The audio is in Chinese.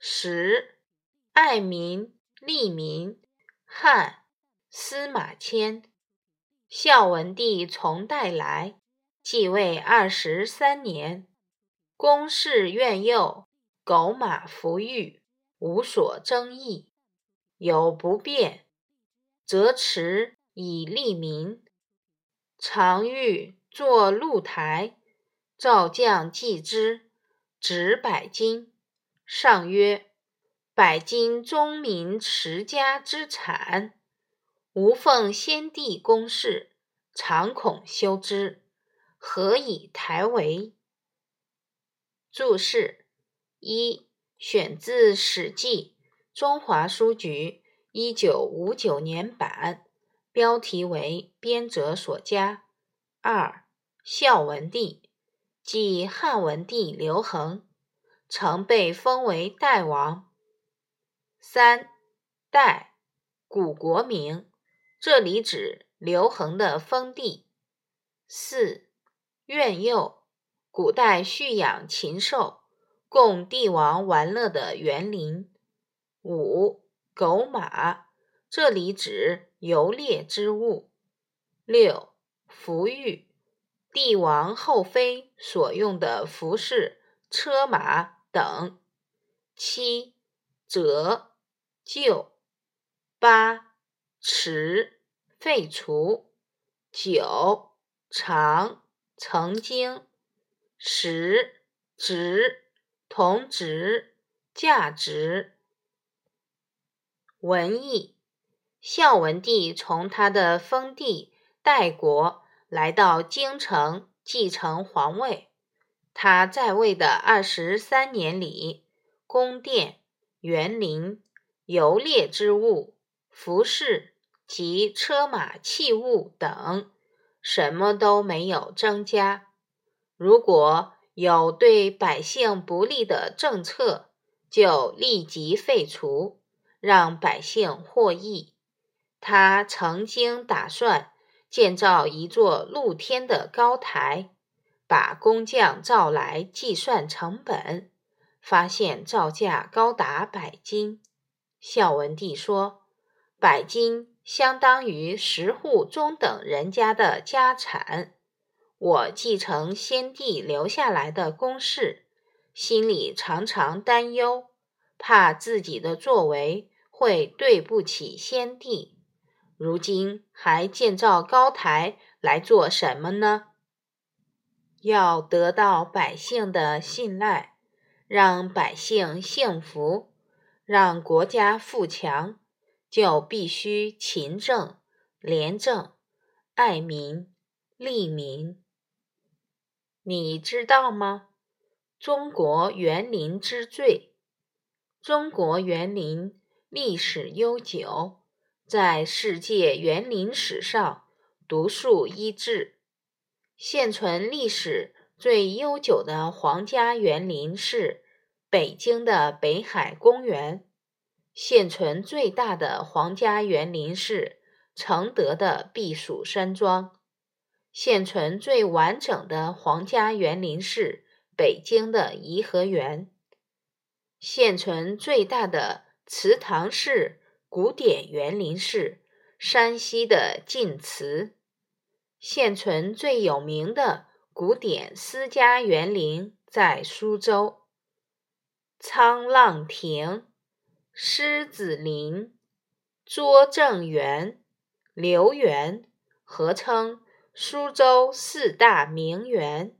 十，爱民、利民。汉，司马迁。孝文帝从代来，继位二十三年，宫室苑囿，狗马服御，无所争议。有不便，则持以利民。常欲作露台，召将祭之，执百金。上曰。百金宗民持家之产，吾奉先帝公事，常恐修之，何以台为？注释一：选自《史记·中华书局》一九五九年版，标题为编者所加。二：孝文帝，即汉文帝刘恒，曾被封为代王。三代古国名，这里指刘恒的封地。四苑囿，古代蓄养禽兽，供帝王玩乐的园林。五狗马，这里指游猎之物。六服御，帝王后妃所用的服饰、车马等。七折。旧八迟废除九长曾经十值同值价值文艺孝文帝从他的封地代国来到京城继承皇位。他在位的二十三年里，宫殿园林。游猎之物、服饰及车马器物等，什么都没有增加。如果有对百姓不利的政策，就立即废除，让百姓获益。他曾经打算建造一座露天的高台，把工匠召来计算成本，发现造价高达百金。孝文帝说：“百金相当于十户中等人家的家产。我继承先帝留下来的公事，心里常常担忧，怕自己的作为会对不起先帝。如今还建造高台来做什么呢？要得到百姓的信赖，让百姓幸福。”让国家富强，就必须勤政、廉政、爱民、利民。你知道吗？中国园林之最。中国园林历史悠久，在世界园林史上独树一帜。现存历史最悠久的皇家园林是。北京的北海公园，现存最大的皇家园林是承德的避暑山庄，现存最完整的皇家园林是北京的颐和园，现存最大的祠堂式古典园林是山西的晋祠，现存最有名的古典私家园林在苏州。沧浪亭、狮子林、拙政园、留园，合称苏州四大名园。